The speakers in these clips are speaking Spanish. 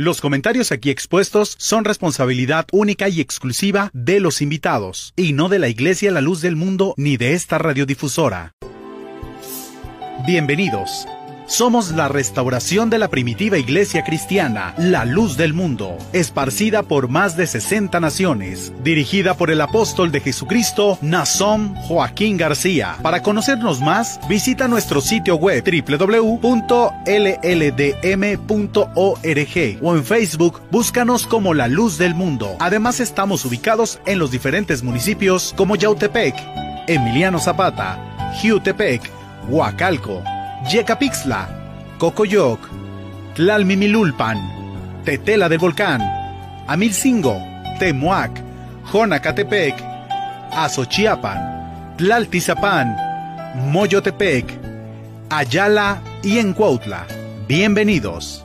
Los comentarios aquí expuestos son responsabilidad única y exclusiva de los invitados, y no de la Iglesia La Luz del Mundo ni de esta radiodifusora. Bienvenidos. Somos la restauración de la primitiva iglesia cristiana, la luz del mundo, esparcida por más de 60 naciones, dirigida por el apóstol de Jesucristo, Nazón Joaquín García. Para conocernos más, visita nuestro sitio web www.lldm.org o en Facebook, búscanos como la luz del mundo. Además estamos ubicados en los diferentes municipios como Yautepec, Emiliano Zapata, Jiutepec, Huacalco, Yecapixtla, Cocoyoc, Tlalmimilulpan, Tetela del Volcán, Amilcingo, Temuac, Jonacatepec, Azochiapan, Tlaltizapán, Moyotepec, Ayala y Encuautla. Bienvenidos.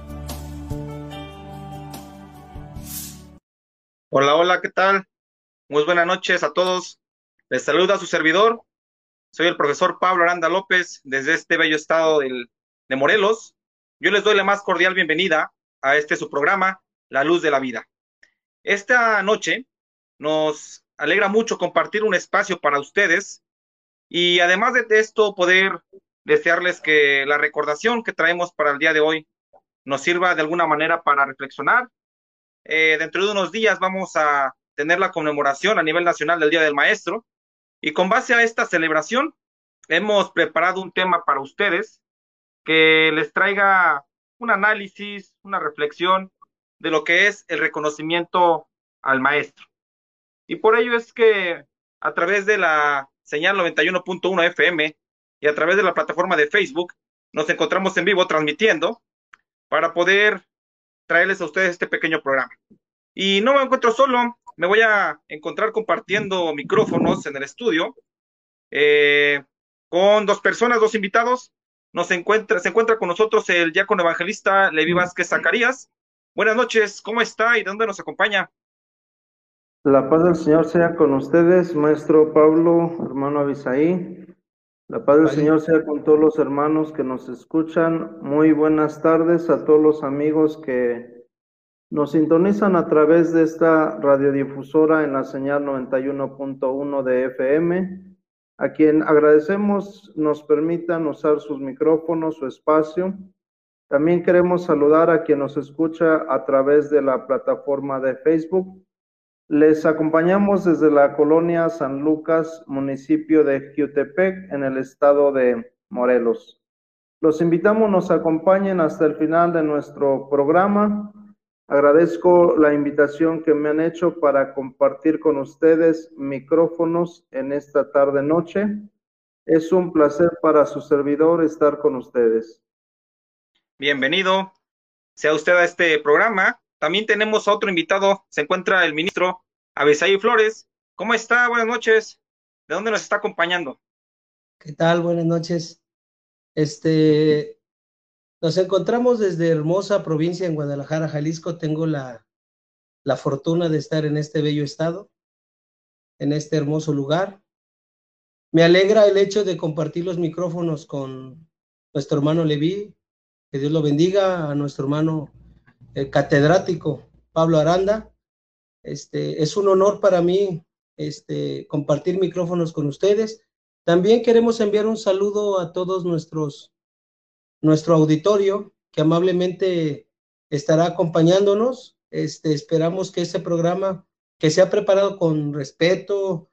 Hola, hola, ¿qué tal? Muy buenas noches a todos. Les saluda su servidor, soy el profesor Pablo Aranda López desde este bello estado del, de Morelos. Yo les doy la más cordial bienvenida a este su programa, La Luz de la Vida. Esta noche nos alegra mucho compartir un espacio para ustedes y además de esto poder desearles que la recordación que traemos para el día de hoy nos sirva de alguna manera para reflexionar. Eh, dentro de unos días vamos a tener la conmemoración a nivel nacional del Día del Maestro y con base a esta celebración, hemos preparado un tema para ustedes que les traiga un análisis, una reflexión de lo que es el reconocimiento al maestro. Y por ello es que a través de la señal 91.1 FM y a través de la plataforma de Facebook nos encontramos en vivo transmitiendo para poder traerles a ustedes este pequeño programa. Y no me encuentro solo, me voy a encontrar compartiendo micrófonos en el estudio eh, con dos personas, dos invitados. Nos encuentra, se encuentra con nosotros el diácono evangelista Levi Vázquez Zacarías. Buenas noches, ¿cómo está y de dónde nos acompaña? La paz del Señor sea con ustedes, maestro Pablo, hermano Abisaí. La paz del Señor sea con todos los hermanos que nos escuchan. Muy buenas tardes a todos los amigos que nos sintonizan a través de esta radiodifusora en la señal 91.1 de FM, a quien agradecemos nos permitan usar sus micrófonos, su espacio. También queremos saludar a quien nos escucha a través de la plataforma de Facebook. Les acompañamos desde la colonia San Lucas, municipio de Jutepec, en el estado de Morelos. Los invitamos, nos acompañen hasta el final de nuestro programa Agradezco la invitación que me han hecho para compartir con ustedes micrófonos en esta tarde noche. Es un placer para su servidor estar con ustedes. Bienvenido sea usted a este programa. También tenemos a otro invitado. Se encuentra el ministro Abesaí Flores. ¿Cómo está? Buenas noches. ¿De dónde nos está acompañando? ¿Qué tal? Buenas noches. Este, nos encontramos desde hermosa provincia en Guadalajara, Jalisco. Tengo la, la fortuna de estar en este bello estado, en este hermoso lugar. Me alegra el hecho de compartir los micrófonos con nuestro hermano Leví. Que Dios lo bendiga, a nuestro hermano el catedrático Pablo Aranda. Este, es un honor para mí este, compartir micrófonos con ustedes. También queremos enviar un saludo a todos nuestros nuestro auditorio que amablemente estará acompañándonos. Este, esperamos que este programa, que se ha preparado con respeto,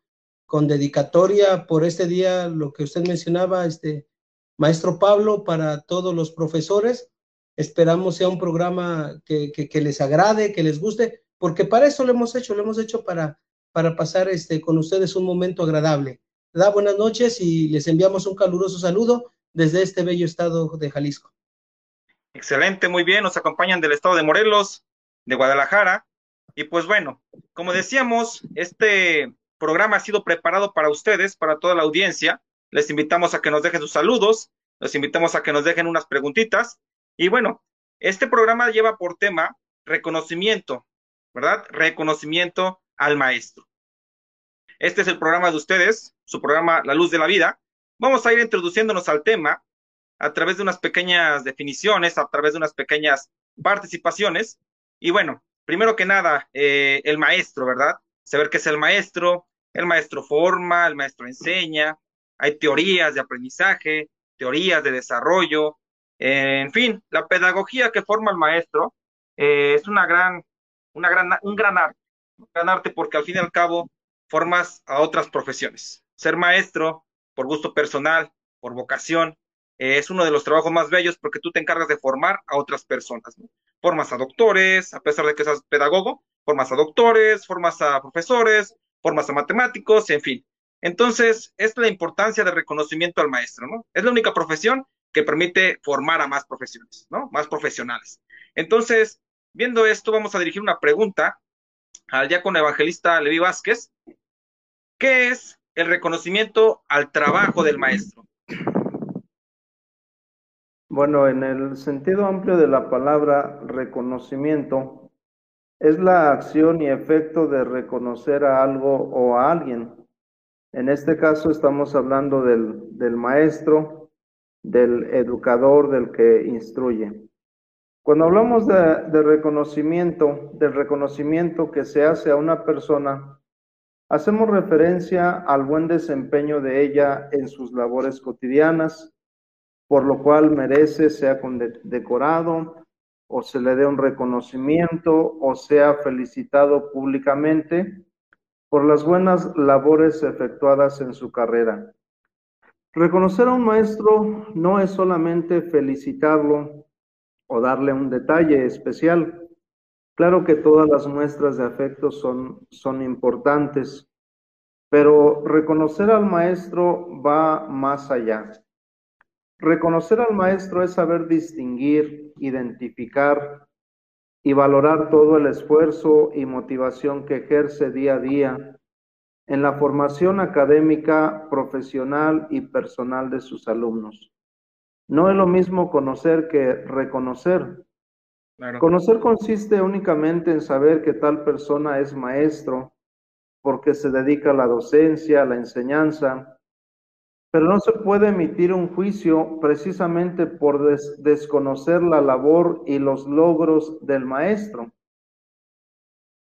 con dedicatoria por este día, lo que usted mencionaba, este maestro Pablo, para todos los profesores, esperamos sea un programa que, que, les agrade, que les guste, porque para eso lo hemos hecho, lo hemos hecho para, para pasar este, con ustedes un momento agradable. Da buenas noches y les enviamos un caluroso saludo desde este bello estado de Jalisco. Excelente, muy bien, nos acompañan del estado de Morelos, de Guadalajara. Y pues bueno, como decíamos, este programa ha sido preparado para ustedes, para toda la audiencia. Les invitamos a que nos dejen sus saludos, les invitamos a que nos dejen unas preguntitas. Y bueno, este programa lleva por tema reconocimiento, ¿verdad? Reconocimiento al maestro. Este es el programa de ustedes, su programa La Luz de la Vida, Vamos a ir introduciéndonos al tema a través de unas pequeñas definiciones, a través de unas pequeñas participaciones. Y bueno, primero que nada, eh, el maestro, ¿verdad? Saber qué es el maestro, el maestro forma, el maestro enseña, hay teorías de aprendizaje, teorías de desarrollo, en fin, la pedagogía que forma el maestro eh, es una gran, una gran, un gran arte, un gran arte porque al fin y al cabo formas a otras profesiones. Ser maestro por gusto personal, por vocación, eh, es uno de los trabajos más bellos porque tú te encargas de formar a otras personas. Formas a doctores, a pesar de que seas pedagogo, formas a doctores, formas a profesores, formas a matemáticos, en fin. Entonces, es la importancia del reconocimiento al maestro, ¿no? Es la única profesión que permite formar a más profesiones, ¿no? Más profesionales. Entonces, viendo esto, vamos a dirigir una pregunta al diácono evangelista Levi Vázquez. ¿Qué es el reconocimiento al trabajo del maestro? Bueno, en el sentido amplio de la palabra reconocimiento, es la acción y efecto de reconocer a algo o a alguien. En este caso estamos hablando del, del maestro, del educador, del que instruye. Cuando hablamos de, de, reconocimiento, del reconocimiento que se hace a una persona, hacemos referencia al buen desempeño de ella en sus labores cotidianas, por lo cual merece sea condecorado o se le dé un reconocimiento o sea felicitado públicamente por las buenas labores efectuadas en su carrera. Reconocer a un maestro no es solamente felicitarlo o darle un detalle especial. Claro que todas las muestras de afecto son, son importantes, pero reconocer al maestro va más allá. Reconocer al maestro es saber distinguir, identificar y valorar todo el esfuerzo y motivación que ejerce día a día en la formación académica, profesional y personal de sus alumnos. No es lo mismo conocer que reconocer. Conocer consiste únicamente en saber que tal persona es maestro porque se dedica a la docencia, a la enseñanza, pero no se puede emitir un juicio precisamente por desconocer la labor y los logros del maestro.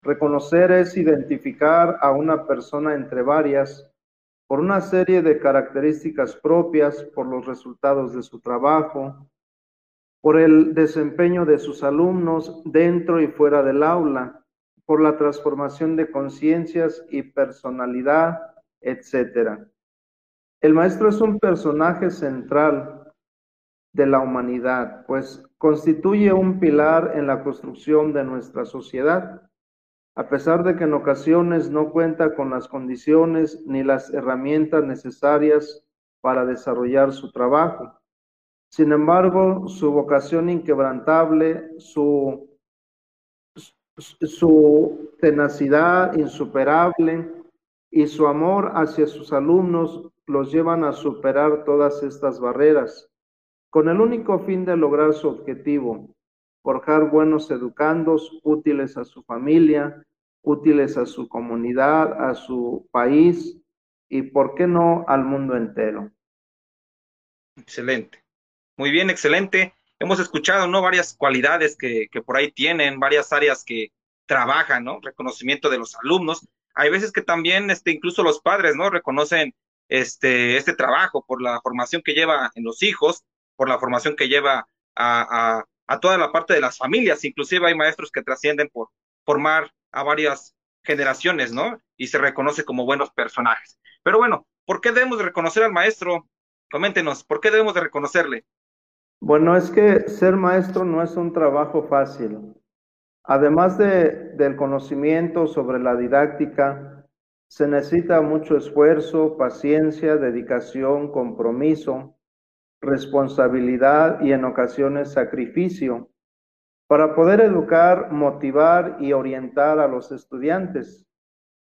Reconocer es identificar a una persona entre varias por una serie de características propias, por los resultados de su trabajo, por el desempeño de sus alumnos dentro y fuera del aula, por la transformación de conciencias y personalidad, etcétera. El maestro es un personaje central de la humanidad, pues constituye un pilar en la construcción de nuestra sociedad, a pesar de que en ocasiones no cuenta con las condiciones ni las herramientas necesarias para desarrollar su trabajo. Sin embargo, su vocación inquebrantable, su, tenacidad insuperable y su amor hacia sus alumnos los llevan a superar todas estas barreras, con el único fin de lograr su objetivo, forjar buenos educandos útiles a su familia, útiles a su comunidad, a su país y, ¿por qué no, al mundo entero? Excelente. Muy bien, excelente. Hemos escuchado, ¿no? Varias cualidades que, que por ahí tienen, varias áreas que trabajan, ¿no? Reconocimiento de los alumnos. Hay veces que también, este, incluso los padres, ¿no? Reconocen este, este trabajo, por la formación que lleva en los hijos, por la formación que lleva a, a, toda la parte de las familias. Inclusive hay maestros que trascienden por formar a varias generaciones, ¿no? Y se reconoce como buenos personajes. Pero bueno, ¿por qué debemos de reconocer al maestro? Coméntenos, ¿por qué debemos de reconocerle? Bueno, es que ser maestro no es un trabajo fácil. Además de, del conocimiento sobre la didáctica, se necesita mucho esfuerzo, paciencia, dedicación, compromiso, responsabilidad y en ocasiones sacrificio para poder educar, motivar y orientar a los estudiantes.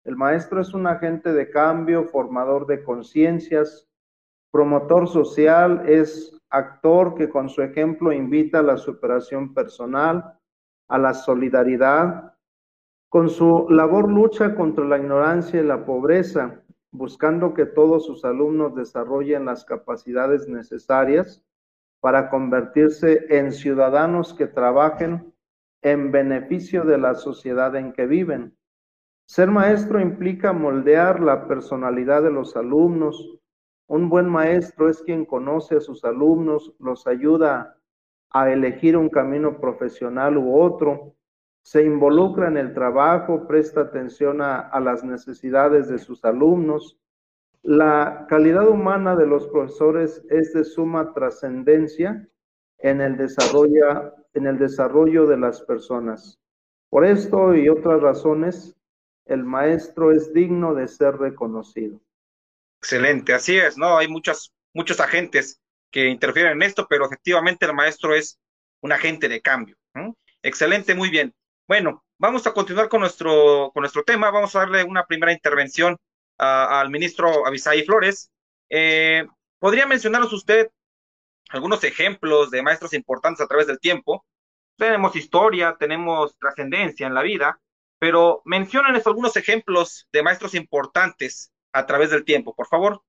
El maestro es un agente de cambio, formador de conciencias, promotor social, es actor que con su ejemplo invita a la superación personal, a la solidaridad, con su labor lucha contra la ignorancia y la pobreza, buscando que todos sus alumnos desarrollen las capacidades necesarias para convertirse en ciudadanos que trabajen en beneficio de la sociedad en que viven. Ser maestro implica moldear la personalidad de los alumnos. Un buen maestro es quien conoce a sus alumnos, los ayuda a elegir un camino profesional u otro, se involucra en el trabajo, presta atención a, las necesidades de sus alumnos. La calidad humana de los profesores es de suma trascendencia en el desarrollo, en el desarrollo de las personas. Por esto y otras razones, el maestro es digno de ser reconocido. Excelente, así es, ¿no? Hay muchos, muchos agentes que interfieren en esto, pero efectivamente el maestro es un agente de cambio. Excelente, muy bien. Bueno, vamos a continuar con nuestro, con nuestro tema. Vamos a darle una primera intervención al ministro Avisaí Flores. Eh, ¿Podría mencionarnos usted algunos ejemplos de maestros importantes a través del tiempo? Tenemos historia, tenemos trascendencia en la vida, pero mencionen algunos ejemplos de maestros importantes a través del tiempo, por favor.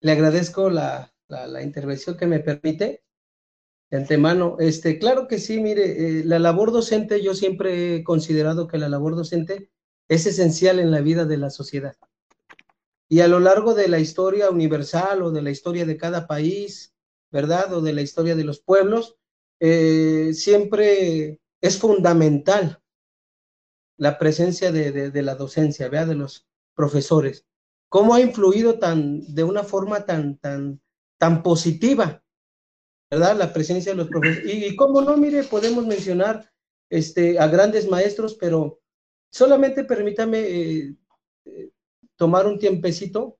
Le agradezco la, la intervención que me permite de antemano. Este, claro que sí, mire, eh, la labor docente, yo siempre he considerado que la labor docente es esencial en la vida de la sociedad. Y a lo largo de la historia universal o de la historia de cada país, ¿verdad? O de la historia de los pueblos, eh, siempre es fundamental la presencia de, de, la docencia, ¿verdad? De los profesores. ¿Cómo ha influido tan, de una forma tan, tan, tan positiva ¿verdad? La presencia de los profesores. Y, cómo no, mire, podemos mencionar este, a grandes maestros, pero solamente permítame eh, eh, tomar un tiempecito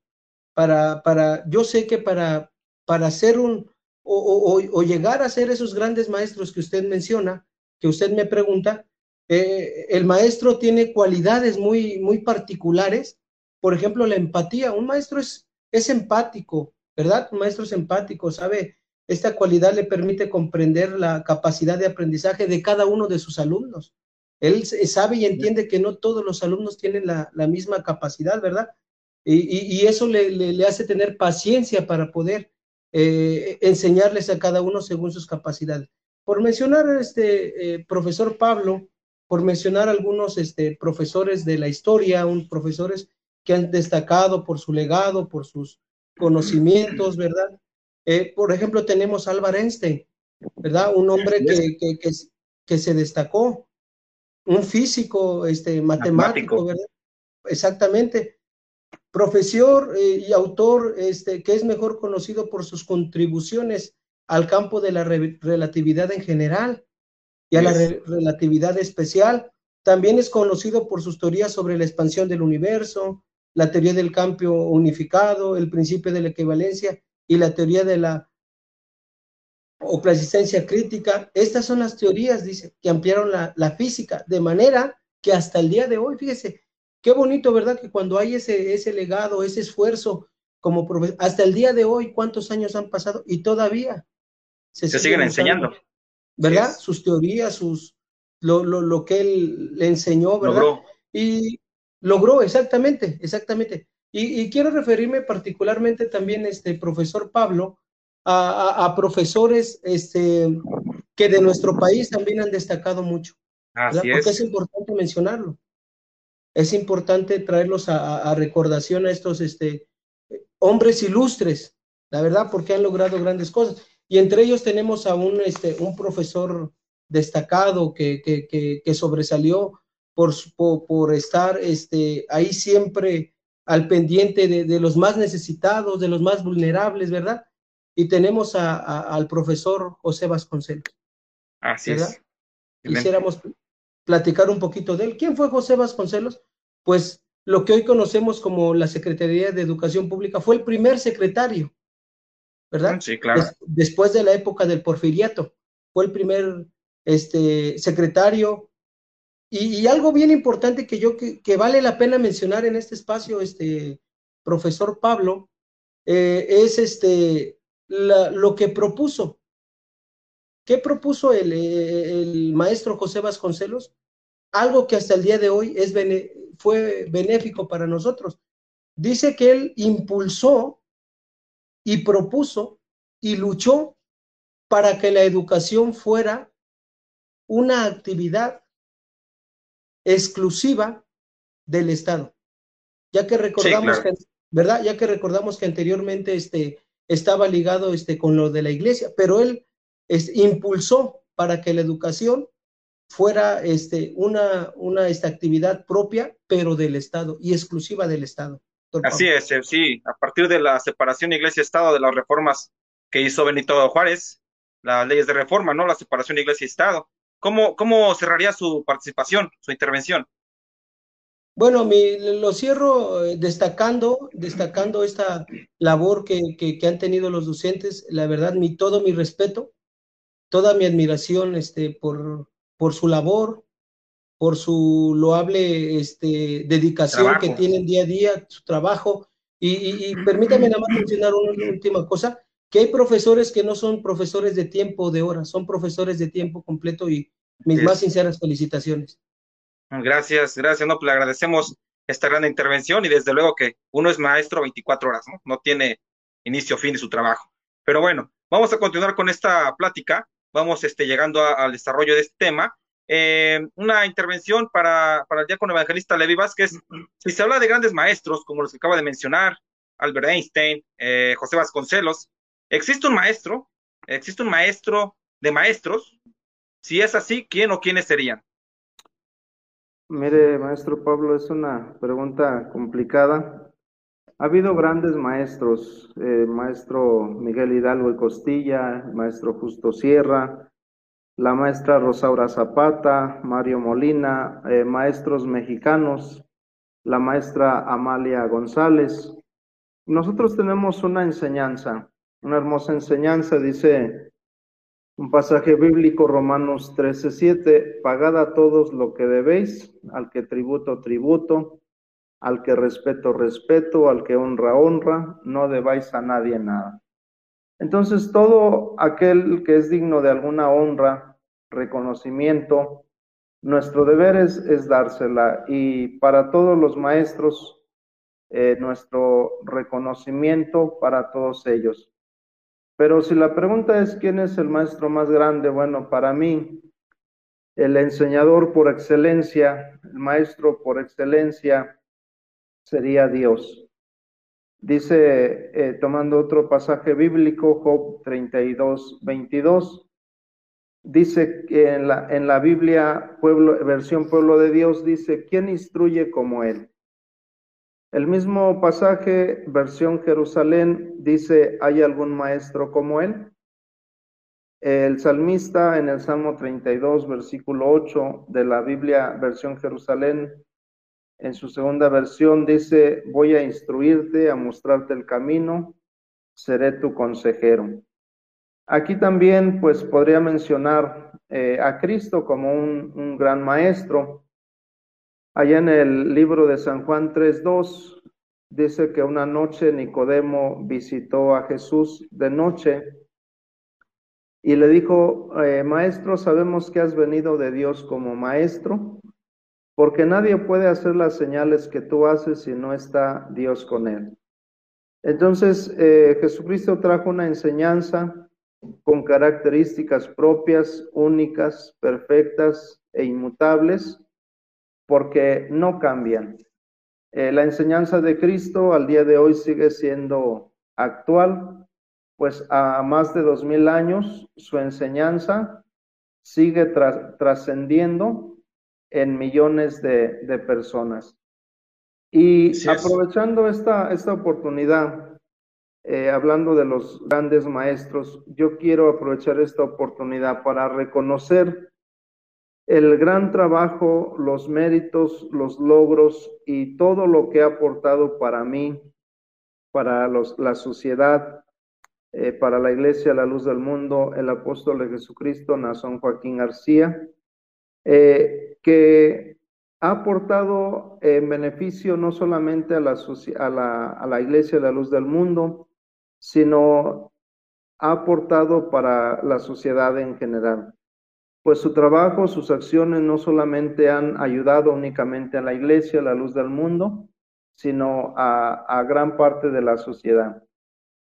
para, para, yo sé que para, para hacer un, o, llegar a ser esos grandes maestros que usted menciona, que usted me pregunta, eh, el maestro tiene cualidades muy, muy particulares. Por ejemplo, la empatía. Un maestro es, es empático, ¿verdad? Un maestro es empático, sabe esta cualidad le permite comprender la capacidad de aprendizaje de cada uno de sus alumnos. Él sabe y entiende que no todos los alumnos tienen la, misma capacidad, ¿verdad? Y, eso le, hace tener paciencia para poder eh, enseñarles a cada uno según sus capacidades. Por mencionar este eh, profesor Pablo, por mencionar algunos este, profesores de la historia, un, profesores que han destacado por su legado, por sus conocimientos, ¿verdad? Eh, por ejemplo, tenemos a Albert Einstein, ¿verdad? Un hombre que, que, que, se destacó, un físico, este, matemático, ¿verdad? Exactamente. Profesor eh, y autor este, que es mejor conocido por sus contribuciones al campo de la relatividad en general y a la relatividad especial. También es conocido por sus teorías sobre la expansión del universo, la teoría del cambio unificado, el principio de la equivalencia y la teoría de la o clasicencia crítica. Estas son las teorías, dice, que ampliaron la, la, física, de manera que hasta el día de hoy, fíjese, qué bonito, ¿verdad? Que cuando hay ese, ese legado, ese esfuerzo, como hasta el día de hoy, ¿cuántos años han pasado? Y todavía se, siguen, enseñando. ¿Verdad? Sus teorías, sus, lo, lo, lo, que él le enseñó, ¿verdad? Logró. Y logró, exactamente, exactamente. Y, quiero referirme particularmente también, este profesor Pablo, a, profesores este, que de nuestro país también han destacado mucho. Porque es. importante mencionarlo. Es importante traerlos a, recordación a estos este, hombres ilustres, la verdad, porque han logrado grandes cosas. Y entre ellos tenemos a un, este, un profesor destacado que, que, que, sobresalió por, por, por, estar este, ahí siempre al pendiente de, los más necesitados, de los más vulnerables, ¿verdad? Y tenemos al profesor José Vasconcelos. Así es. Quisiéramos platicar un poquito de él. ¿Quién fue José Vasconcelos? Pues lo que hoy conocemos como la Secretaría de Educación Pública fue el primer secretario, ¿verdad? Sí, claro. después de la época del porfiriato, fue el primer este, secretario y, algo bien importante que yo que, vale la pena mencionar en este espacio, este profesor Pablo, eh, es este lo que propuso. ¿Qué propuso el, el, maestro José Vasconcelos? Algo que hasta el día de hoy es fue benéfico para nosotros. Dice que él impulsó y propuso y luchó para que la educación fuera una actividad exclusiva del Estado. Ya que recordamos que, ¿verdad? Ya que recordamos que anteriormente este, estaba ligado este, con lo de la iglesia, pero él impulsó para que la educación fuera este, una, una esta actividad propia, pero del Estado y exclusiva del Estado. Así es, eh, sí, a partir de la separación iglesia-estado, de las reformas que hizo Benito Juárez, las leyes de reforma, ¿no? La separación iglesia-estado. ¿Cómo, ¿Cómo cerraría su participación, su intervención? Bueno, mi, lo cierro eh, destacando, destacando esta labor que, que, que, han tenido los docentes. La verdad, mi, todo mi respeto, toda mi admiración este, por, por su labor, por su loable este, dedicación que tienen día a día, su trabajo. Y, permítame nada más mencionar una última cosa, que hay profesores que no son profesores de tiempo de horas, son profesores de tiempo completo y mis más sinceras felicitaciones. Gracias, gracias, no, pues le agradecemos esta gran intervención y desde luego que uno es maestro 24 horas, ¿no? No tiene inicio o fin de su trabajo. Pero bueno, vamos a continuar con esta plática, vamos este, llegando al desarrollo de este tema eh, una intervención para, para el diácono evangelista Levi Vázquez. Si se habla de grandes maestros, como los que acaba de mencionar, Albert Einstein, eh, José Vasconcelos, ¿existe un maestro? ¿Existe un maestro de maestros? Si es así, ¿quién o quiénes serían? Mire, maestro Pablo, es una pregunta complicada. Ha habido grandes maestros, eh, maestro Miguel Hidalgo y Costilla, maestro Justo Sierra, la maestra Rosaura Zapata, Mario Molina, eh, maestros mexicanos, la maestra Amalia González. Nosotros tenemos una enseñanza, una hermosa enseñanza, dice un pasaje bíblico, Romanos 13:7, pagad a todos lo que debéis, al que tributo, tributo, al que respeto, respeto, al que honra, honra, no debáis a nadie nada. Entonces, todo aquel que es digno de alguna honra, reconocimiento. Nuestro deber es, dársela y para todos los maestros, eh, nuestro reconocimiento para todos ellos. Pero si la pregunta es quién es el maestro más grande, bueno, para mí, el enseñador por excelencia, el maestro por excelencia, sería Dios. Dice, eh, tomando otro pasaje bíblico, Job 32, 22, dice que en la, en la Biblia, pueblo, versión pueblo de Dios, dice, ¿quién instruye como él? El mismo pasaje, versión Jerusalén, dice, ¿hay algún maestro como él? El salmista en el Salmo 32, versículo 8 de la Biblia, versión Jerusalén, en su segunda versión dice, voy a instruirte, a mostrarte el camino, seré tu consejero. Aquí también, pues, podría mencionar eh, a Cristo como un, gran maestro. Allá en el libro de San Juan 3.2 dice que una noche Nicodemo visitó a Jesús de noche y le dijo, eh, maestro, sabemos que has venido de Dios como maestro, porque nadie puede hacer las señales que tú haces si no está Dios con él. Entonces, eh, Jesucristo trajo una enseñanza con características propias, únicas, perfectas e inmutables, porque no cambian. Eh, la enseñanza de Cristo al día de hoy sigue siendo actual, pues a más de dos mil años su enseñanza sigue trascendiendo en millones de, personas. Y aprovechando esta, esta oportunidad, eh, hablando de los grandes maestros, yo quiero aprovechar esta oportunidad para reconocer el gran trabajo, los méritos, los logros y todo lo que ha aportado para mí, para los, la sociedad, eh, para la Iglesia, la luz del mundo, el apóstol de Jesucristo, Nazón Joaquín García, eh, que ha aportado en beneficio no solamente a la, a la, a la Iglesia, la luz del mundo, sino ha aportado para la sociedad en general. Pues su trabajo, sus acciones no solamente han ayudado únicamente a la iglesia, a la luz del mundo, sino a, gran parte de la sociedad.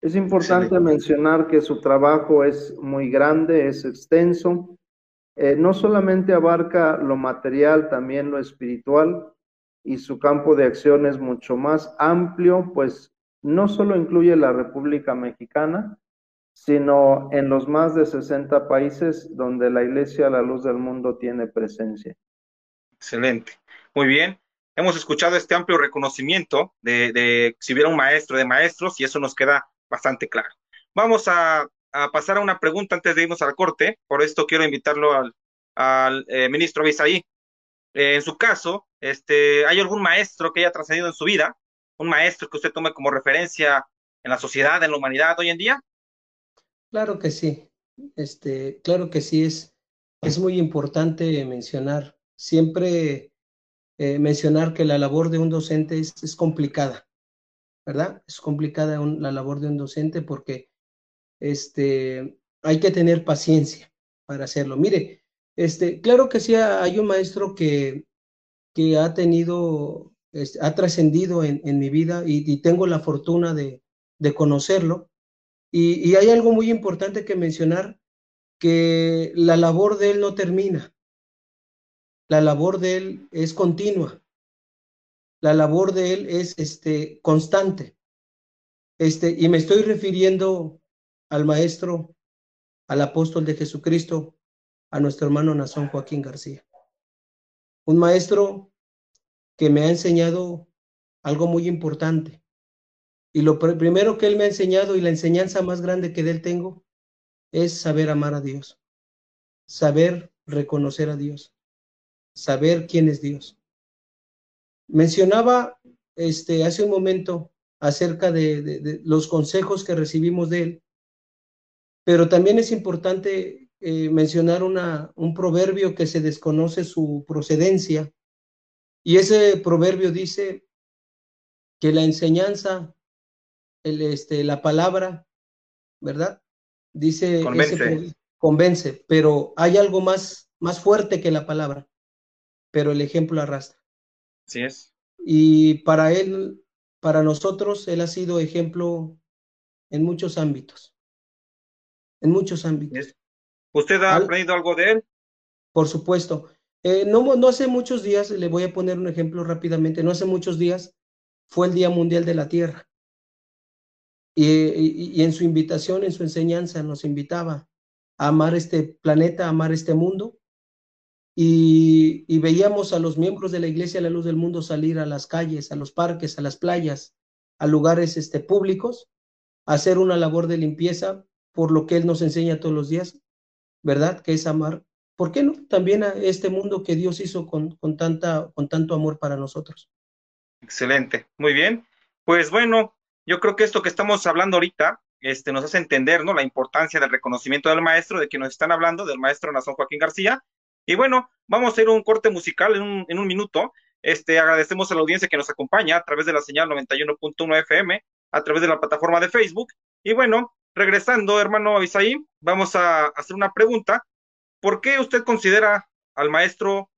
Es importante mencionar que su trabajo es muy grande, es extenso, eh, no solamente abarca lo material, también lo espiritual, y su campo de acción es mucho más amplio, pues no solo incluye la República Mexicana, sino en los más de 60 países donde la Iglesia La Luz del Mundo tiene presencia. Excelente. Muy bien. Hemos escuchado este amplio reconocimiento de, si hubiera un maestro de maestros y eso nos queda bastante claro. Vamos a, pasar a una pregunta antes de irnos al corte. Por esto quiero invitarlo al, al eh, ministro Bisaí. Eh, en su caso, este, ¿hay algún maestro que haya trascendido en su vida? ¿Un maestro que usted tome como referencia en la sociedad, en la humanidad hoy en día? Claro que sí. Este, claro que sí, es, es muy importante mencionar. Siempre eh, mencionar que la labor de un docente es, complicada, ¿verdad? Es complicada la labor de un docente porque este, hay que tener paciencia para hacerlo. Mire, este, claro que sí hay un maestro que, que ha tenido, ha trascendido en, en, mi vida y, tengo la fortuna de, de conocerlo. Y, hay algo muy importante que mencionar, que la labor de él no termina la labor de él es continua. La labor de él es este, constante. Este, y me estoy refiriendo al maestro, al apóstol de Jesucristo, a nuestro hermano Nazón Joaquín García. Un maestro que me ha enseñado algo muy importante. Y lo primero que él me ha enseñado y la enseñanza más grande que de él tengo es saber amar a Dios, saber reconocer a Dios saber quién es Dios. Mencionaba este, hace un momento acerca de, los consejos que recibimos de él, pero también es importante eh, mencionar una, un proverbio que se desconoce su procedencia, y ese proverbio dice que la enseñanza, el, este, la palabra, ¿verdad? Dice, convence. convence, pero hay algo más, más fuerte que la palabra pero el ejemplo arrastra. Sí es. Y para él, para nosotros, él ha sido ejemplo en muchos ámbitos. En muchos ámbitos. ¿Usted ha aprendido algo de él? Por supuesto. Eh, no, no hace muchos días, le voy a poner un ejemplo rápidamente, no hace muchos días fue el Día Mundial de la Tierra. Y, en su invitación, en su enseñanza, nos invitaba a amar este planeta, a amar este mundo y, veíamos a los miembros de la Iglesia La Luz del Mundo salir a las calles, a los parques, a las playas, a lugares este, públicos, a hacer una labor de limpieza por lo que Él nos enseña todos los días, ¿verdad? Que es amar. ¿Por qué no? También a este mundo que Dios hizo con, con, tanta, con tanto amor para nosotros. Excelente, muy bien. Pues bueno, yo creo que esto que estamos hablando ahorita este, nos hace entender ¿no? la importancia del reconocimiento del maestro, de que nos están hablando, del maestro Nazón Joaquín García, y bueno, vamos a ir a un corte musical en un, en un minuto. Este, agradecemos a la audiencia que nos acompaña a través de la señal 91.1 FM, a través de la plataforma de Facebook. Y bueno, regresando, hermano Abisaí, vamos a hacer una pregunta. ¿Por qué usted considera al maestro,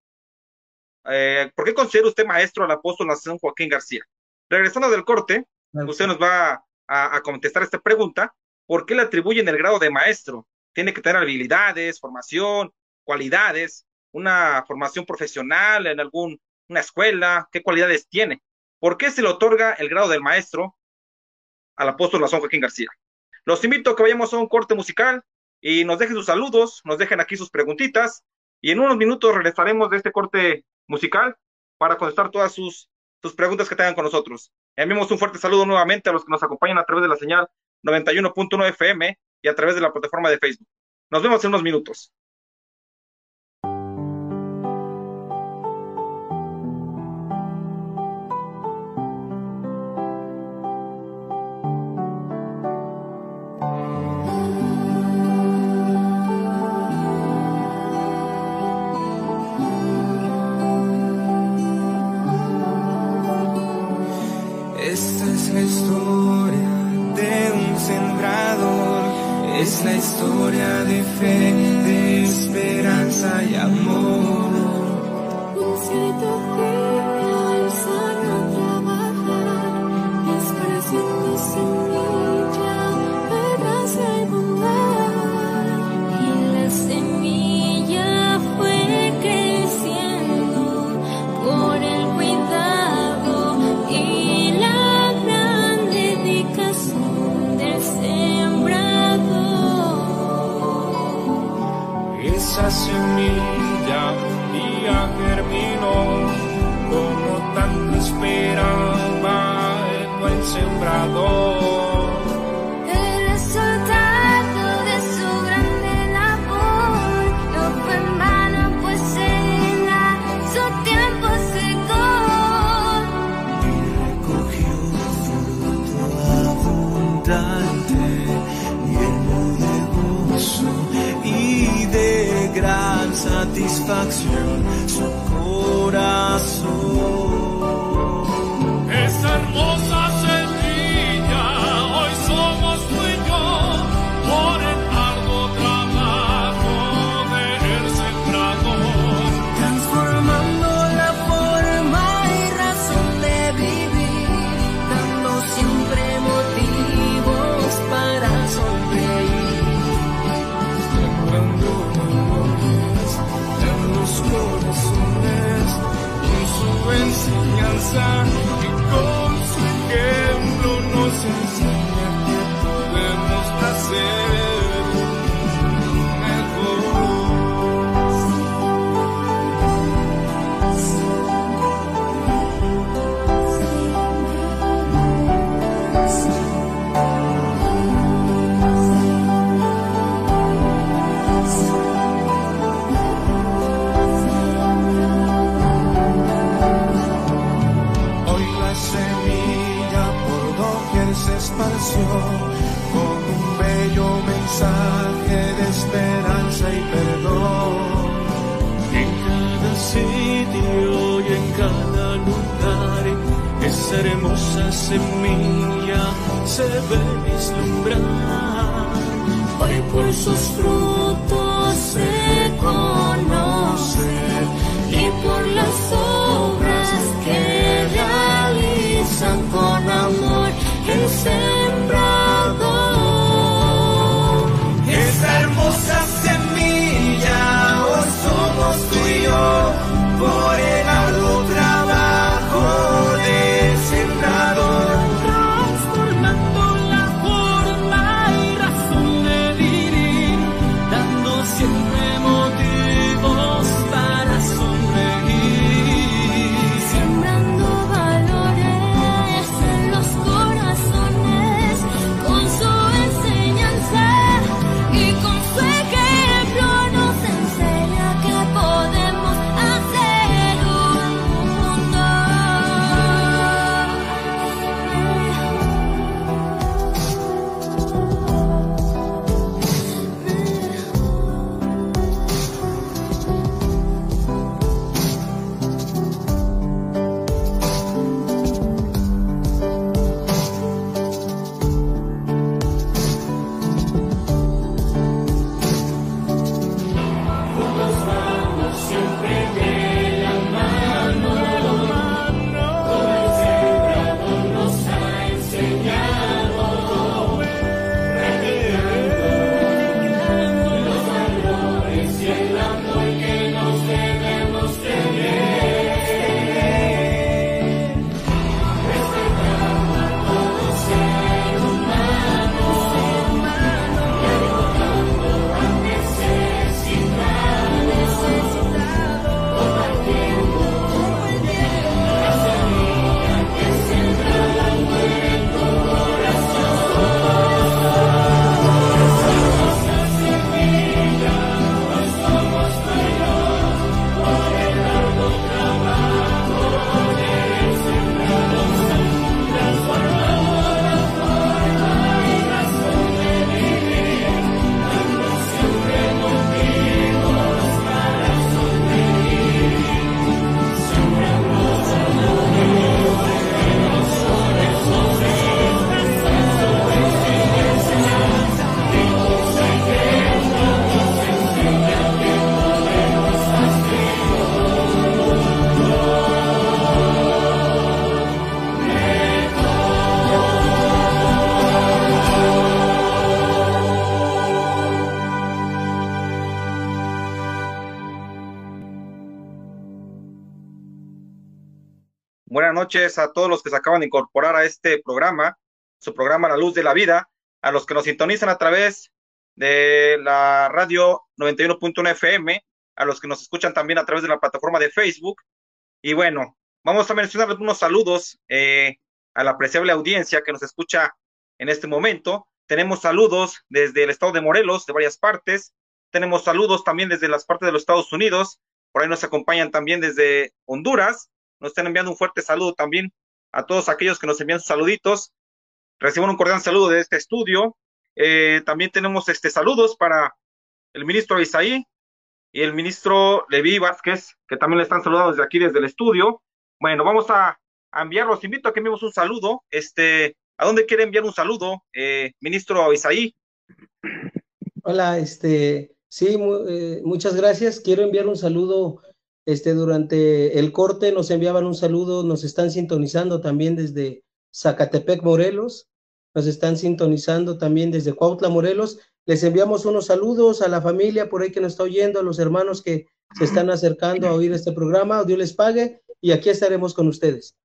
eh, por qué considera usted maestro al apóstol Nación Joaquín García? Regresando del corte, usted nos va a, contestar esta pregunta. ¿Por qué le atribuyen el grado de maestro? Tiene que tener habilidades, formación, cualidades, una formación profesional en alguna escuela, qué cualidades tiene. ¿Por qué se le otorga el grado del maestro al apóstol Nazón Joaquín García? Los invito a que vayamos a un corte musical y nos dejen sus saludos, nos dejen aquí sus preguntitas y en unos minutos regresaremos de este corte musical para contestar todas sus, sus preguntas que tengan con nosotros. Enviamos un fuerte saludo nuevamente a los que nos acompañan a través de la señal 91.1 FM y a través de la plataforma de Facebook. Nos vemos en unos minutos. Y la semilla semilla por doquier se esparció con un bello mensaje de esperanza y perdón. En cada sitio y en cada lugar, esa hermosa semilla se ve vislumbrar. Hoy por sus frutos se conoce y por las horas coração com amor, quem. a todos los que se acaban de incorporar a este programa, su programa La Luz de la Vida, a los que nos sintonizan a través de la radio 91.1 FM, a los que nos escuchan también a través de la plataforma de Facebook. Y bueno, vamos a mencionar algunos saludos eh, a la apreciable audiencia que nos escucha en este momento. Tenemos saludos desde el estado de Morelos, de varias partes. Tenemos saludos también desde las partes de los Estados Unidos. Por ahí nos acompañan también desde Honduras. Nos están enviando un fuerte saludo también a todos aquellos que nos envían sus saluditos. Reciban un cordial saludo de este estudio. Eh, también tenemos este saludos para el ministro Isaí y el ministro Levi Vázquez, que también le están saludando desde aquí, desde el estudio. Bueno, vamos a, a enviarlos. Invito a que enviemos un saludo. Este, ¿A dónde quiere enviar un saludo, eh, ministro Isaí? Hola, este, sí, eh, muchas gracias. Quiero enviar un saludo. Este, durante el corte nos enviaban un saludo, nos están sintonizando también desde Zacatepec, Morelos, nos están sintonizando también desde Cuautla, Morelos. Les enviamos unos saludos a la familia por ahí que nos está oyendo, a los hermanos que se están acercando a oír este programa. Dios les pague y aquí estaremos con ustedes.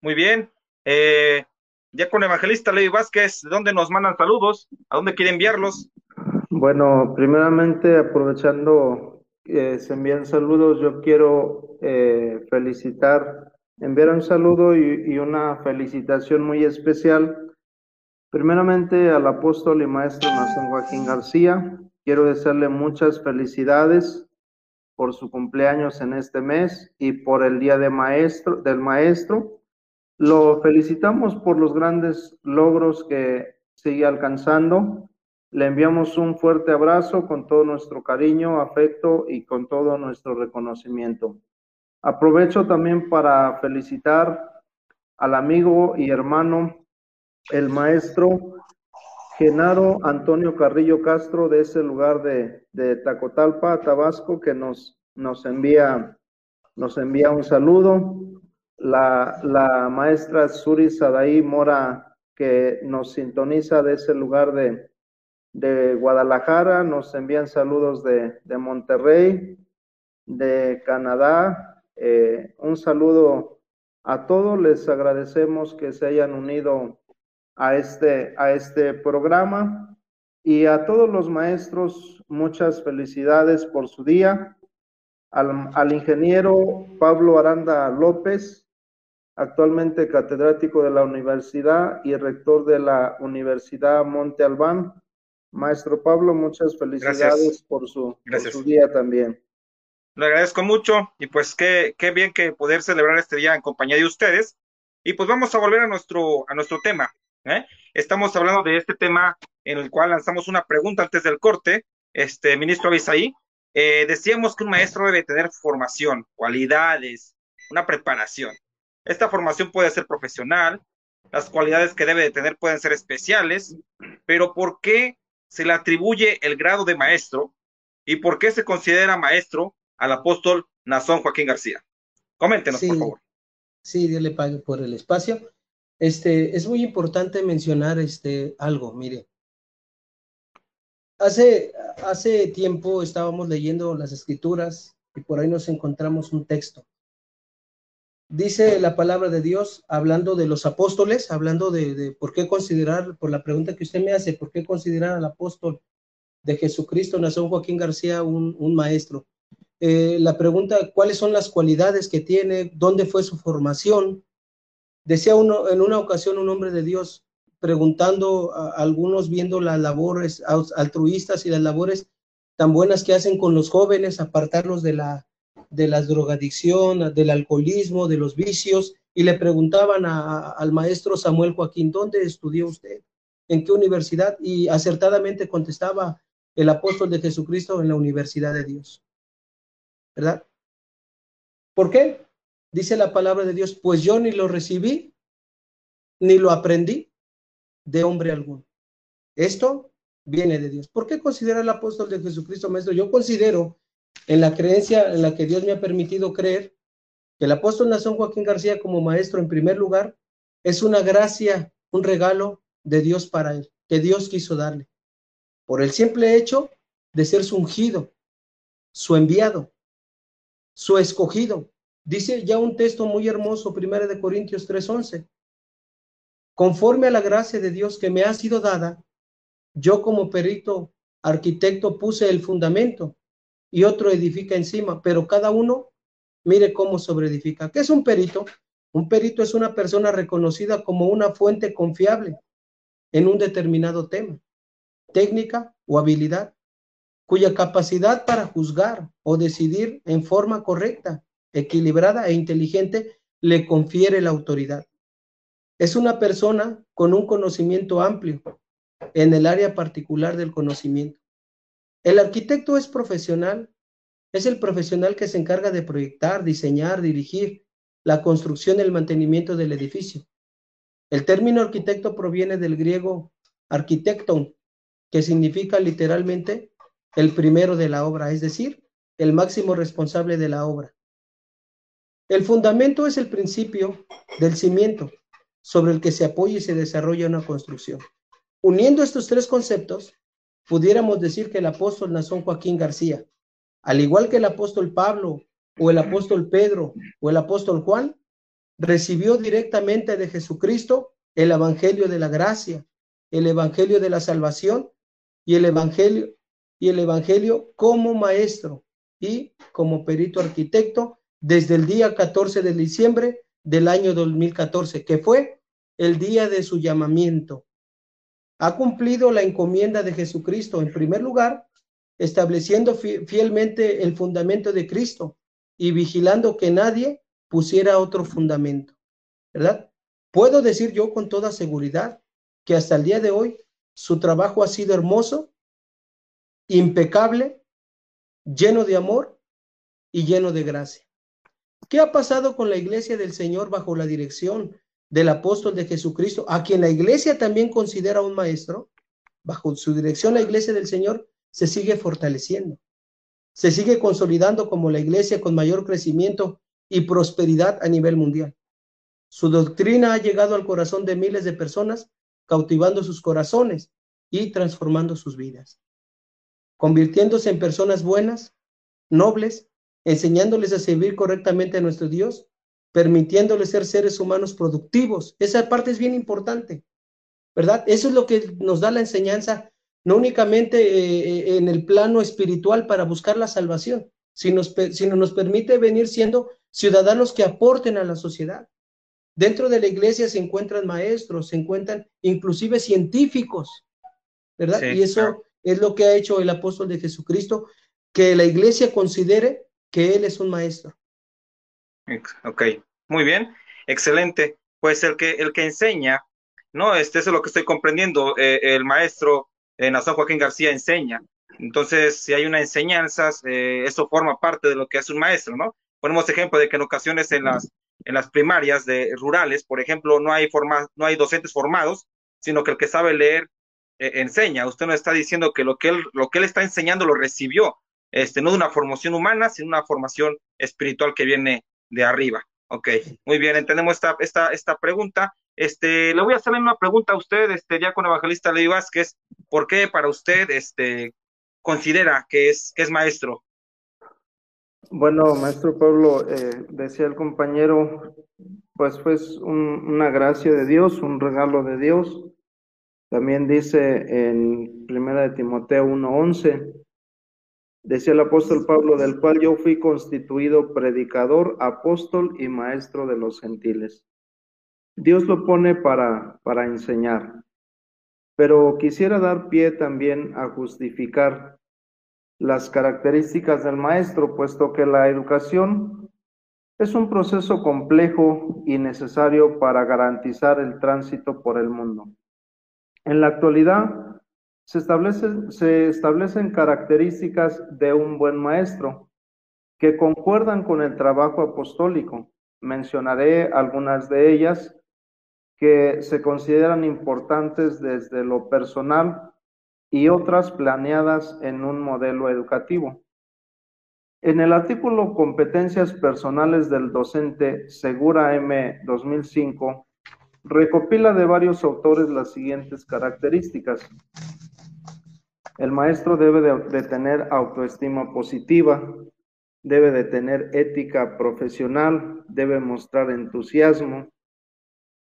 Muy bien. Eh, ya con Evangelista Levi Vázquez, ¿de dónde nos mandan saludos? ¿A dónde quiere enviarlos? Bueno, primeramente, aprovechando que se envían saludos, yo quiero eh, felicitar, enviar un saludo y, una felicitación muy especial. Primeramente al apóstol y maestro Nación Joaquín García. Quiero desearle muchas felicidades por su cumpleaños en este mes y por el Día de maestro, del Maestro. Lo felicitamos por los grandes logros que sigue alcanzando. Le enviamos un fuerte abrazo con todo nuestro cariño, afecto y con todo nuestro reconocimiento. Aprovecho también para felicitar al amigo y hermano, el maestro Genaro Antonio Carrillo Castro de ese lugar de, Tacotalpa, Tabasco, que nos, nos, envía, nos envía un saludo. La, la maestra Suri Sadaí Mora, que nos sintoniza de ese lugar de, de Guadalajara, nos envían saludos de, de Monterrey, de Canadá. Eh, un saludo a todos, les agradecemos que se hayan unido a este, a este programa y a todos los maestros, muchas felicidades por su día. Al, al ingeniero Pablo Aranda López, actualmente catedrático de la universidad y rector de la Universidad Monte Albán. Maestro Pablo, muchas felicidades Gracias. por su, por Gracias. su día también. Le agradezco mucho y pues qué, qué bien que poder celebrar este día en compañía de ustedes. Y pues vamos a volver a nuestro, a nuestro tema. ¿eh? Estamos hablando de este tema en el cual lanzamos una pregunta antes del corte. Este ministro Abisaí, eh, decíamos que un maestro debe tener formación, cualidades, una preparación. Esta formación puede ser profesional, las cualidades que debe de tener pueden ser especiales, pero ¿por qué se le atribuye el grado de maestro y por qué se considera maestro al apóstol Nazón Joaquín García? Coméntenos, Sí. por favor. Sí, Dios le pague por el espacio. Este, es muy importante mencionar este, algo, mire. Hace, hace tiempo estábamos leyendo las escrituras y por ahí nos encontramos un texto. Dice la palabra de Dios, hablando de los apóstoles, hablando de, por qué considerar, por la pregunta que usted me hace, por qué considerar al apóstol de Jesucristo, Nazón Joaquín García, un, maestro. Eh, la pregunta, ¿cuáles son las cualidades que tiene? ¿Dónde fue su formación? Decía uno, en una ocasión un hombre de Dios preguntando a, algunos viendo las labores altruistas y las labores tan buenas que hacen con los jóvenes, apartarlos de la de la drogadicción, del alcoholismo, de los vicios, y le preguntaban al maestro Samuel Joaquín, ¿dónde estudió usted? ¿En qué universidad? Y acertadamente contestaba el apóstol de Jesucristo en la Universidad de Dios. ¿Verdad? ¿Por qué? Dice la palabra de Dios, pues yo ni lo recibí, ni lo aprendí de hombre alguno. Esto viene de Dios. ¿Por qué considera el apóstol de Jesucristo maestro? Yo considero en la creencia en la que Dios me ha permitido creer que el apóstol Nazón Joaquín García como maestro en primer lugar es una gracia, un regalo de Dios para él, que Dios quiso darle, por el simple hecho de ser su ungido, su enviado, su escogido. Dice ya un texto muy hermoso, 1 de Corintios 3:11. Conforme a la gracia de Dios que me ha sido dada, yo como perito arquitecto puse el fundamento y otro edifica encima, pero cada uno mire cómo sobreedifica. ¿Qué es un perito? Un perito es una persona reconocida como una fuente confiable en un determinado tema, técnica o habilidad, cuya capacidad para juzgar o decidir en forma correcta, equilibrada e inteligente le confiere la autoridad. Es una persona con un conocimiento amplio en el área particular del conocimiento. El arquitecto es profesional, es el profesional que se encarga de proyectar, diseñar, dirigir la construcción y el mantenimiento del edificio. El término arquitecto proviene del griego arquitecton, que significa literalmente el primero de la obra, es decir, el máximo responsable de la obra. El fundamento es el principio del cimiento sobre el que se apoya y se desarrolla una construcción. Uniendo estos tres conceptos, pudiéramos decir que el apóstol Nazón Joaquín García, al igual que el apóstol Pablo o el apóstol Pedro o el apóstol Juan, recibió directamente de Jesucristo el evangelio de la gracia, el evangelio de la salvación y el evangelio y el evangelio como maestro y como perito arquitecto desde el día 14 de diciembre del año 2014, que fue el día de su llamamiento. Ha cumplido la encomienda de Jesucristo en primer lugar, estableciendo fielmente el fundamento de Cristo y vigilando que nadie pusiera otro fundamento, ¿verdad? Puedo decir yo con toda seguridad que hasta el día de hoy su trabajo ha sido hermoso, impecable, lleno de amor y lleno de gracia. ¿Qué ha pasado con la iglesia del Señor bajo la dirección del apóstol de Jesucristo, a quien la iglesia también considera un maestro? Bajo su dirección la iglesia del Señor se sigue fortaleciendo, se sigue consolidando como la iglesia con mayor crecimiento y prosperidad a nivel mundial. Su doctrina ha llegado al corazón de miles de personas, cautivando sus corazones y transformando sus vidas, convirtiéndose en personas buenas, nobles, enseñándoles a servir correctamente a nuestro Dios, permitiéndoles ser seres humanos productivos. Esa parte es bien importante, ¿verdad? Eso es lo que nos da la enseñanza, no únicamente eh, en el plano espiritual para buscar la salvación, sino, sino nos permite venir siendo ciudadanos que aporten a la sociedad. Dentro de la iglesia se encuentran maestros, se encuentran inclusive científicos, ¿verdad? y eso es lo que ha hecho el apóstol de Jesucristo, que la iglesia considere que él es un maestro. Ok, muy bien, excelente. Pues el que, el que enseña, ¿no? Este, eso es lo que estoy comprendiendo. Eh, el maestro eh, Nazón Joaquín García enseña. Entonces, si hay una enseñanza, eh, eso forma parte de lo que hace un maestro, ¿no? Ponemos ejemplo de que en ocasiones en las, en las primarias de, rurales, por ejemplo, no hay, forma, no hay docentes formados, sino que el que sabe leer eh, enseña. Usted no está diciendo que lo que, él, lo que él está enseñando lo recibió, este, no de una formación humana, sino una formación espiritual que viene de arriba. Ok, muy bien, entendemos esta, esta, esta pregunta. Este, le voy a hacer una pregunta a usted, este, ya con evangelista Levi Vázquez, ¿por qué para usted, este, considera que es, que es maestro? Bueno, maestro Pablo, eh, decía el compañero, pues fue un- una gracia de Dios, un regalo de Dios. También dice en Primera de Timoteo 1:11, decía el apóstol Pablo, del cual yo fui constituido predicador, apóstol y maestro de los gentiles. Dios lo pone para, para enseñar, pero quisiera dar pie también a justificar las características del maestro, puesto que la educación es un proceso complejo y necesario para garantizar el tránsito por el mundo. En la actualidad, se establecen, características de un buen maestro que concuerdan con el trabajo apostólico. Mencionaré algunas de ellas que se consideran importantes desde lo personal y otras planeadas en un modelo educativo. En el artículo Competencias personales del docente Segura M 2005, recopila de varios autores las siguientes características. El maestro debe de, tener autoestima positiva, debe de tener ética profesional, debe mostrar entusiasmo,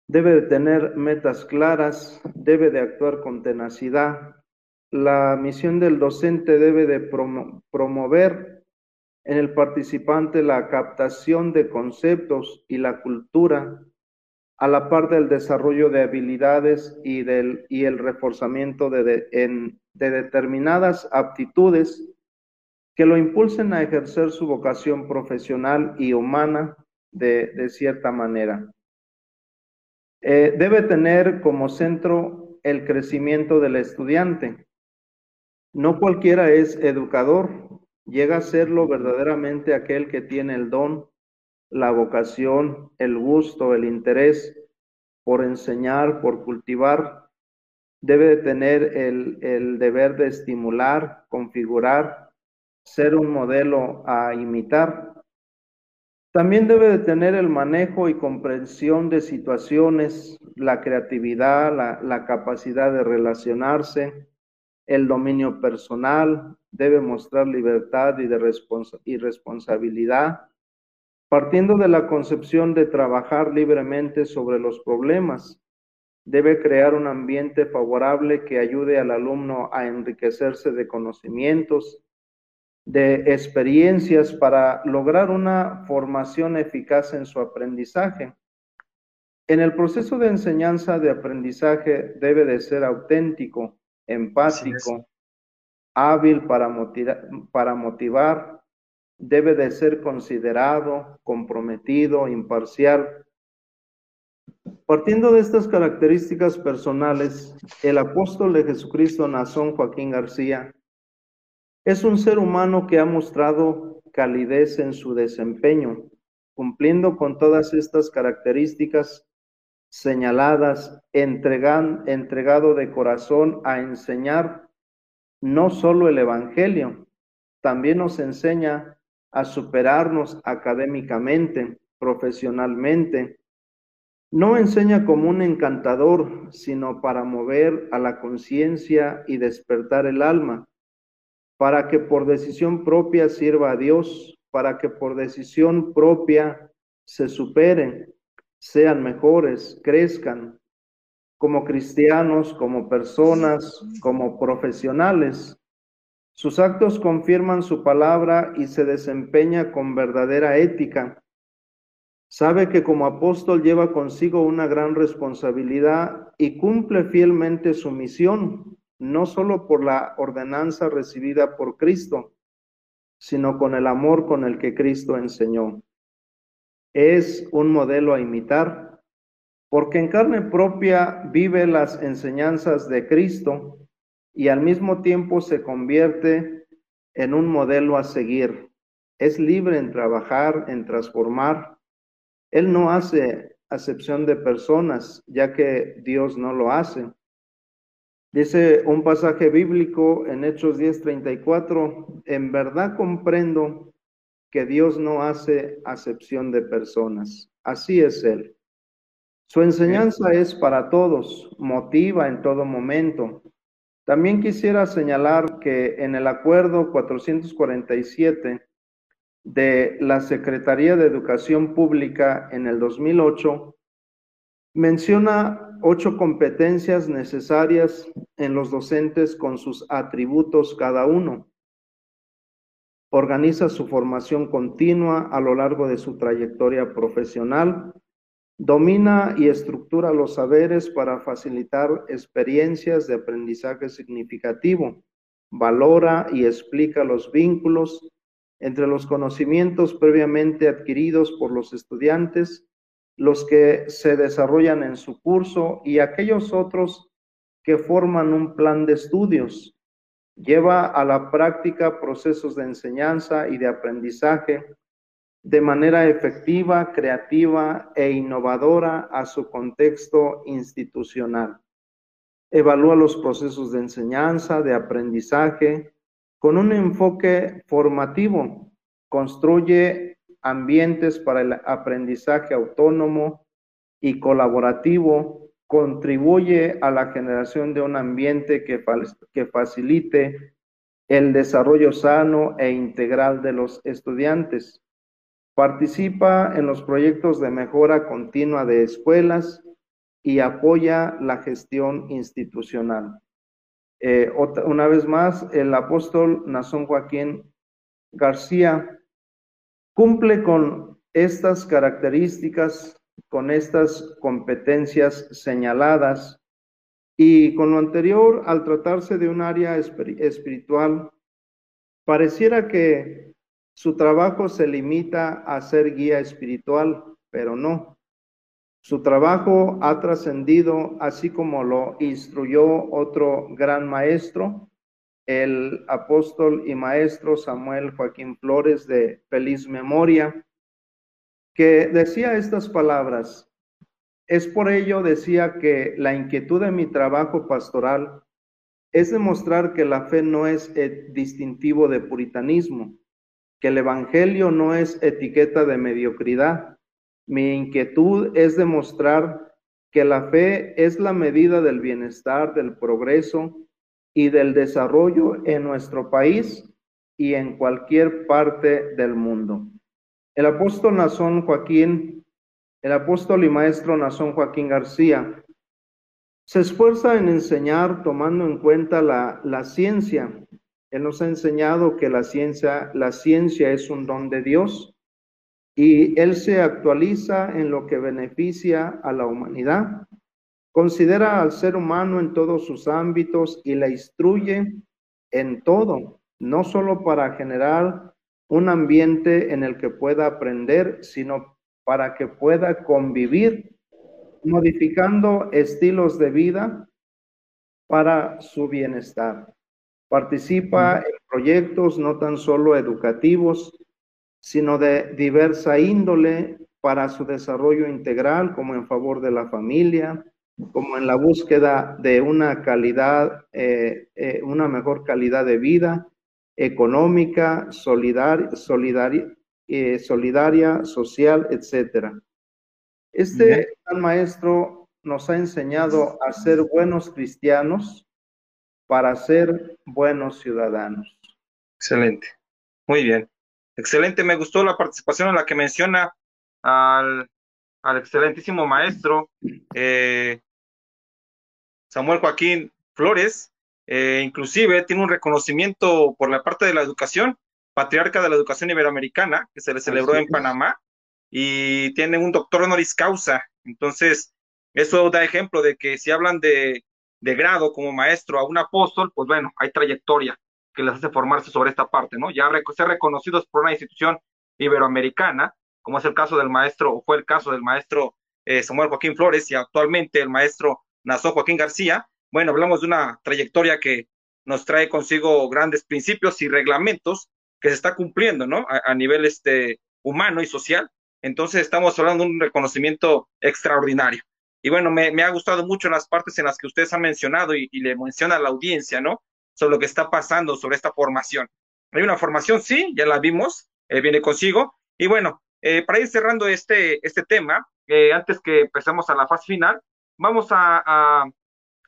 debe de tener metas claras, debe de actuar con tenacidad, la misión del docente debe de promo- promover en el participante la captación de conceptos y la cultura a la par del desarrollo de habilidades y, del, y el reforzamiento de, de- en- de determinadas aptitudes que lo impulsen a ejercer su vocación profesional y humana de, de cierta manera. Eh, debe tener como centro el crecimiento del estudiante. No cualquiera es educador, llega a serlo verdaderamente aquel que tiene el don, la vocación, el gusto, el interés por enseñar, por cultivar. Debe de tener el, el deber de estimular, configurar, ser un modelo a imitar. También debe de tener el manejo y comprensión de situaciones, la creatividad, la, la capacidad de relacionarse, el dominio personal, debe mostrar libertad y, de responsa- y responsabilidad, partiendo de la concepción de trabajar libremente sobre los problemas. Debe crear un ambiente favorable que ayude al alumno a enriquecerse de conocimientos, de experiencias para lograr una formación eficaz en su aprendizaje. En el proceso de enseñanza de aprendizaje debe de ser auténtico, empático, hábil para motivar, para motivar, debe de ser considerado, comprometido, imparcial. Partiendo de estas características personales, el apóstol de Jesucristo Nazón Joaquín García es un ser humano que ha mostrado calidez en su desempeño, cumpliendo con todas estas características señaladas, entregado de corazón a enseñar no solo el Evangelio, también nos enseña a superarnos académicamente, profesionalmente. No enseña como un encantador, sino para mover a la conciencia y despertar el alma para que por decisión propia sirva a Dios, para que por decisión propia se superen, sean mejores, crezcan como cristianos, como personas, como profesionales. Sus actos confirman su palabra y se desempeña con verdadera ética. Sabe que como apóstol lleva consigo una gran responsabilidad y cumple fielmente su misión, no solo por la ordenanza recibida por Cristo, sino con el amor con el que Cristo enseñó. Es un modelo a imitar, porque en carne propia vive las enseñanzas de Cristo y al mismo tiempo se convierte en un modelo a seguir. Es libre en trabajar, en transformar. Él no hace acepción de personas, ya que Dios no lo hace. Dice un pasaje bíblico en Hechos 10:34, en verdad comprendo que Dios no hace acepción de personas. Así es Él. Su enseñanza es para todos, motiva en todo momento. También quisiera señalar que en el acuerdo 447 de la Secretaría de Educación Pública en el 2008, menciona ocho competencias necesarias en los docentes con sus atributos cada uno. Organiza su formación continua a lo largo de su trayectoria profesional. Domina y estructura los saberes para facilitar experiencias de aprendizaje significativo. Valora y explica los vínculos entre los conocimientos previamente adquiridos por los estudiantes los que se desarrollan en su curso y aquellos otros que forman un plan de estudios. Lleva a la práctica procesos de enseñanza y de aprendizaje de manera efectiva, creativa e innovadora a su contexto institucional. Evalúa los procesos de enseñanza, de aprendizaje, con un enfoque formativo. Construye ambientes para el aprendizaje autónomo y colaborativo, contribuye a la generación de un ambiente que, facilite el desarrollo sano e integral de los estudiantes. Participa en los proyectos de mejora continua de escuelas y apoya la gestión institucional. Eh, una vez más, el apóstol Nazón Joaquín García cumple con estas características, con estas competencias señaladas y con lo anterior, al tratarse de un área espiri- espiritual, pareciera que su trabajo se limita a ser guía espiritual, pero no. Su trabajo ha trascendido, así como lo instruyó otro gran maestro, el apóstol y maestro Samuel Joaquín Flores de feliz memoria, que decía estas palabras. Es por ello, decía, que la inquietud de mi trabajo pastoral es demostrar que la fe no es eh, distintivo de puritanismo, que el Evangelio no es etiqueta de mediocridad. Mi inquietud es demostrar que la fe es la medida del bienestar, del progreso y del desarrollo en nuestro país y en cualquier parte del mundo. El apóstol Nazón Joaquín, el apóstol y maestro Nazón Joaquín García, se esfuerza en enseñar tomando en cuenta la, la ciencia. Él nos ha enseñado que la ciencia, la ciencia es un don de Dios y él se actualiza en lo que beneficia a la humanidad. Considera al ser humano en todos sus ámbitos y la instruye en todo, no solo para generar un ambiente en el que pueda aprender, sino para que pueda convivir modificando estilos de vida para su bienestar. Participa en proyectos no tan solo educativos, sino de diversa índole para su desarrollo integral, como en favor de la familia, como en la búsqueda de una calidad, eh, eh, una mejor calidad de vida económica, solidar, solidaria, eh, solidaria, social, etcétera. Este gran maestro nos ha enseñado a ser buenos cristianos para ser buenos ciudadanos. Excelente. Muy bien. Excelente. Me gustó la participación en la que menciona al, al excelentísimo maestro eh, Samuel Joaquín Flores. Eh, inclusive tiene un reconocimiento por la parte de la educación, patriarca de la educación iberoamericana, que se le celebró en. Panamá, y tiene un doctor honoris causa. Entonces, eso da ejemplo de que si hablan de, de grado como maestro a un apóstol, pues bueno, hay trayectoria que les hace formarse sobre esta parte, ¿no? Ya ser reconocidos por una institución iberoamericana, como es el caso del maestro, o fue el caso del maestro eh, Samuel Joaquín Flores y actualmente el maestro Nazó Joaquín García. Bueno, hablamos de una trayectoria que nos trae consigo grandes principios y reglamentos que se está cumpliendo, ¿no? A, a nivel este, humano y social. Entonces estamos hablando de un reconocimiento extraordinario. Y bueno, me, ha gustado mucho las partes en las que ustedes han mencionado y, y le menciona a la audiencia, ¿no? Sobre lo que está pasando sobre esta formación. Hay una formación, sí, ya la vimos, eh, viene consigo. Y bueno, eh, para ir cerrando este, este tema, eh, antes que empecemos a la fase final, vamos a, a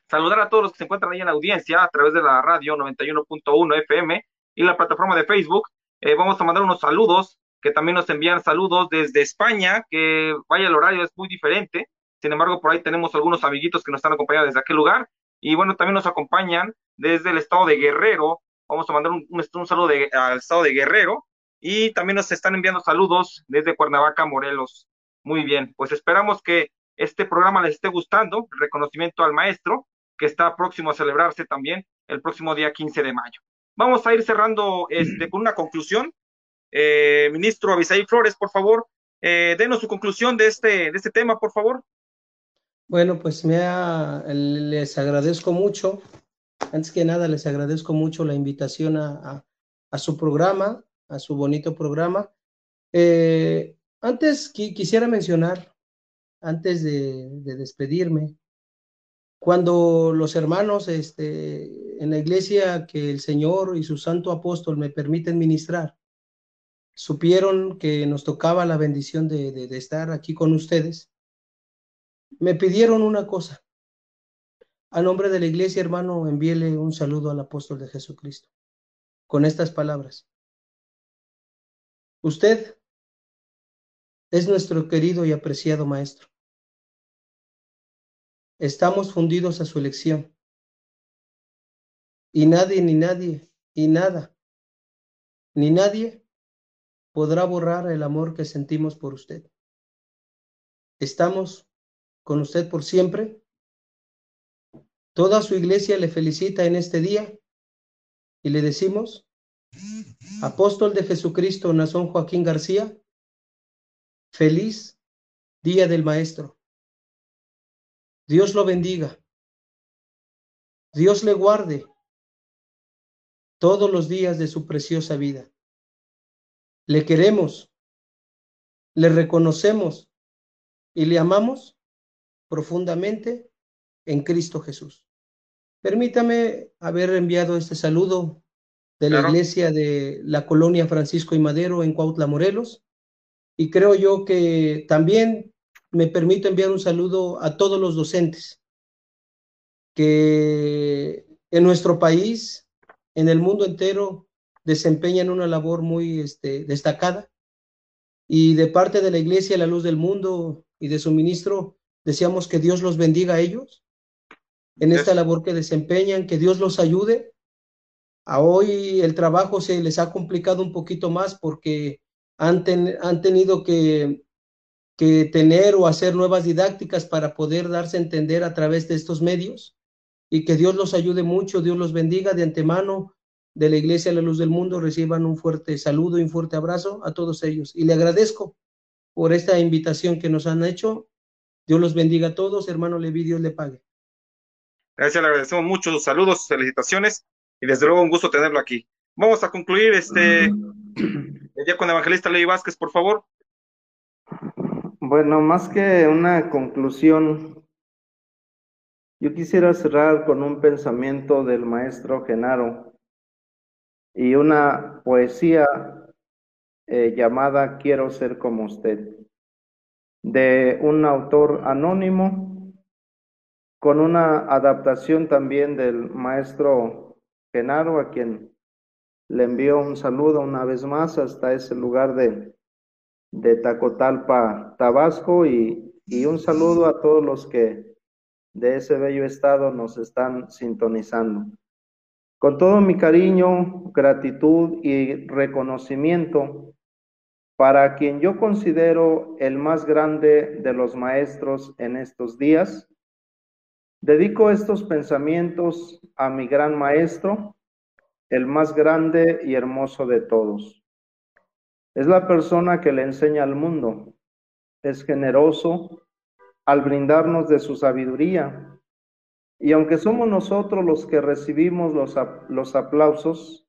saludar a todos los que se encuentran ahí en la audiencia a través de la radio 91.1 FM y la plataforma de Facebook. Eh, vamos a mandar unos saludos que también nos envían saludos desde España, que vaya el horario es muy diferente. Sin embargo, por ahí tenemos algunos amiguitos que nos están acompañando desde aquel lugar. Y bueno, también nos acompañan desde el estado de Guerrero. Vamos a mandar un, un, un saludo de, al estado de Guerrero. Y también nos están enviando saludos desde Cuernavaca, Morelos. Muy bien, pues esperamos que este programa les esté gustando. Reconocimiento al maestro, que está próximo a celebrarse también el próximo día 15 de mayo. Vamos a ir cerrando este, con una conclusión. Eh, ministro Abisaí Flores, por favor, eh, denos su conclusión de este, de este tema, por favor. Bueno, pues les agradezco mucho. Antes que nada, les agradezco mucho la invitación a, su programa, a su bonito programa. Eh, antes qui- quisiera mencionar, antes de, de despedirme, cuando los hermanos este, en la iglesia que el Señor y su santo apóstol me permiten ministrar, supieron que nos tocaba la bendición de estar aquí con ustedes, me pidieron una cosa. A nombre de la iglesia, hermano, envíele un saludo al apóstol de Jesucristo con estas palabras. Usted es nuestro querido y apreciado maestro. Estamos fundidos a su elección. Y nadie, ni nadie, y nada, ni nadie podrá borrar el amor que sentimos por usted. Estamos con usted por siempre. Toda su iglesia le felicita en este día y le decimos, apóstol de Jesucristo, Nazón Joaquín García, feliz día del maestro. Dios lo bendiga. Dios le guarde todos los días de su preciosa vida. Le queremos, le reconocemos y le amamos profundamente en Cristo Jesús. Permítame haber enviado este saludo de la Claro. iglesia de la colonia Francisco y Madero en Cuautla, Morelos. Y creo yo que también me permito enviar un saludo a todos los docentes que en nuestro país, en el mundo entero, desempeñan una labor muy este, destacada. Y de parte de la Iglesia La Luz del Mundo y de su ministro, deseamos que Dios los bendiga a ellos en esta labor que desempeñan, que Dios los ayude. A hoy el trabajo se les ha complicado un poquito más porque han, ten- han tenido que, que tener o hacer nuevas didácticas para poder darse a entender a través de estos medios y que Dios los ayude mucho, Dios los bendiga de antemano de la Iglesia La Luz del Mundo, reciban un fuerte saludo y un fuerte abrazo a todos ellos. Y le agradezco por esta invitación que nos han hecho. Dios los bendiga a todos, hermano Levi, Dios le pague. Gracias, le agradecemos mucho sus saludos, sus felicitaciones y desde luego un gusto tenerlo aquí. Vamos a concluir este el día con Evangelista Levi Vázquez, por favor. Bueno, más que una conclusión, yo quisiera cerrar con un pensamiento del maestro Genaro y una poesía eh, llamada Quiero ser como usted, de un autor anónimo, con una adaptación también del maestro Genaro, a quien le envío un saludo una vez más hasta ese lugar de, de Tacotalpa, Tabasco, y, y un saludo a todos los que de ese bello estado nos están sintonizando. Con todo mi cariño, gratitud y reconocimiento para quien yo considero el más grande de los maestros en estos días, dedico estos pensamientos a mi gran maestro, el más grande y hermoso de todos. Es la persona que le enseña al mundo, es generoso al brindarnos de su sabiduría, y aunque somos nosotros los que recibimos los, los aplausos,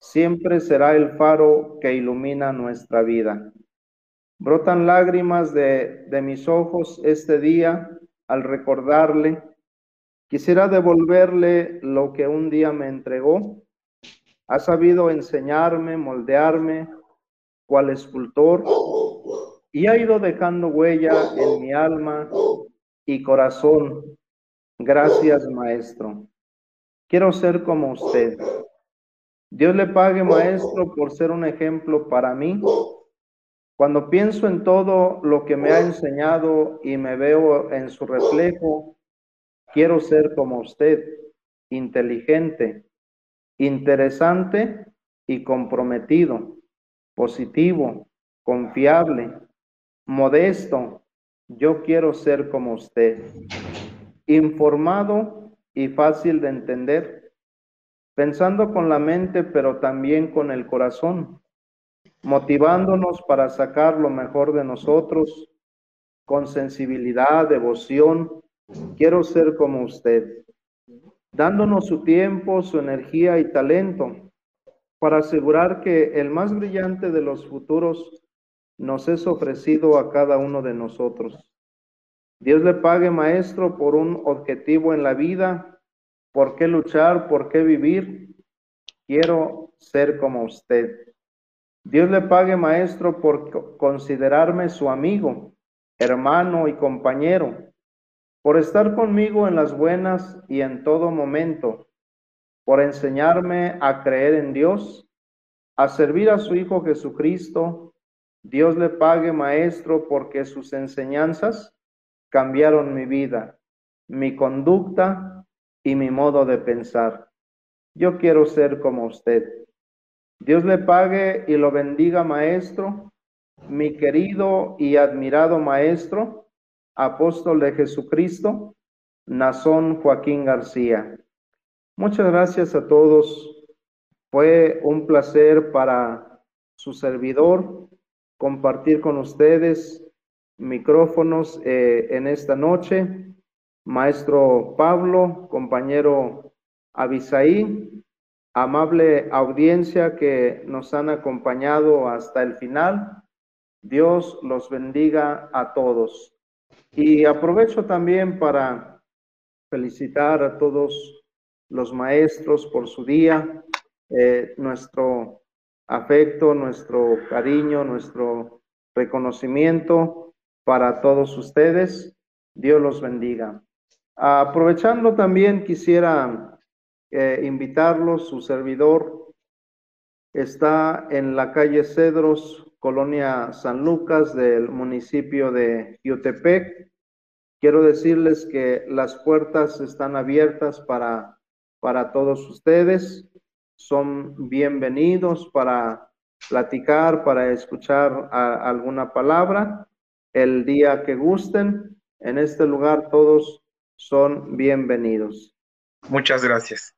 siempre será el faro que ilumina nuestra vida. Brotan lágrimas de, de mis ojos este día al recordarle. Quisiera devolverle lo que un día me entregó. Ha sabido enseñarme, moldearme, cual escultor, y ha ido dejando huella en mi alma y corazón. Gracias, maestro. Quiero ser como usted. Dios le pague, maestro, por ser un ejemplo para mí. Cuando pienso en todo lo que me ha enseñado y me veo en su reflejo, quiero ser como usted, inteligente, interesante y comprometido, positivo, confiable, modesto. Yo quiero ser como usted, informado y fácil de entender, pensando con la mente pero también con el corazón, motivándonos para sacar lo mejor de nosotros, con sensibilidad, devoción. Quiero ser como usted, dándonos su tiempo, su energía y talento para asegurar que el más brillante de los futuros nos es ofrecido a cada uno de nosotros. Dios le pague, maestro, por un objetivo en la vida, por qué luchar, por qué vivir. Quiero ser como usted. Dios le pague, maestro, por co- considerarme su amigo, hermano y compañero, por estar conmigo en las buenas y en todo momento, por enseñarme a creer en Dios, a servir a su Hijo Jesucristo. Dios le pague, maestro, porque sus enseñanzas cambiaron mi vida, mi conducta y mi modo de pensar. Yo quiero ser como usted. Dios le pague y lo bendiga, maestro, mi querido y admirado maestro, apóstol de Jesucristo, Nazón Joaquín García. Muchas gracias a todos. Fue un placer para su servidor compartir con ustedes micrófonos eh, en esta noche. Maestro Pablo, compañero Abisaí, amable audiencia que nos han acompañado hasta el final. Dios los bendiga a todos. Y aprovecho también para felicitar a todos los maestros por su día, eh, nuestro afecto, nuestro cariño, nuestro reconocimiento para todos ustedes. Dios los bendiga. Aprovechando también quisiera eh, invitarlos, su servidor está en la calle Cedros, Colonia San Lucas del municipio de Jutepec. Quiero decirles que las puertas están abiertas para, para todos ustedes. Son bienvenidos para platicar, para escuchar alguna palabra el día que gusten. En este lugar todos son bienvenidos. Muchas gracias.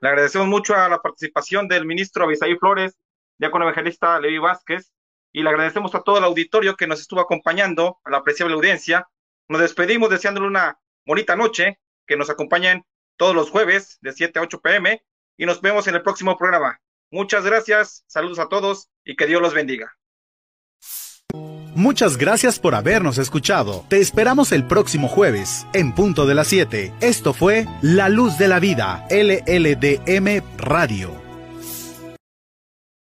Le agradecemos mucho a la participación del ministro Abisaí Flores, diácono evangelista Levi Vázquez, y le agradecemos a todo el auditorio que nos estuvo acompañando, a la apreciable audiencia. Nos despedimos deseándole una bonita noche, que nos acompañen todos los jueves de 7 a 8 pm y nos vemos en el próximo programa. Muchas gracias, saludos a todos y que Dios los bendiga. Muchas gracias por habernos escuchado. Te esperamos el próximo jueves, en punto de las 7. Esto fue La Luz de la Vida, LLDM Radio.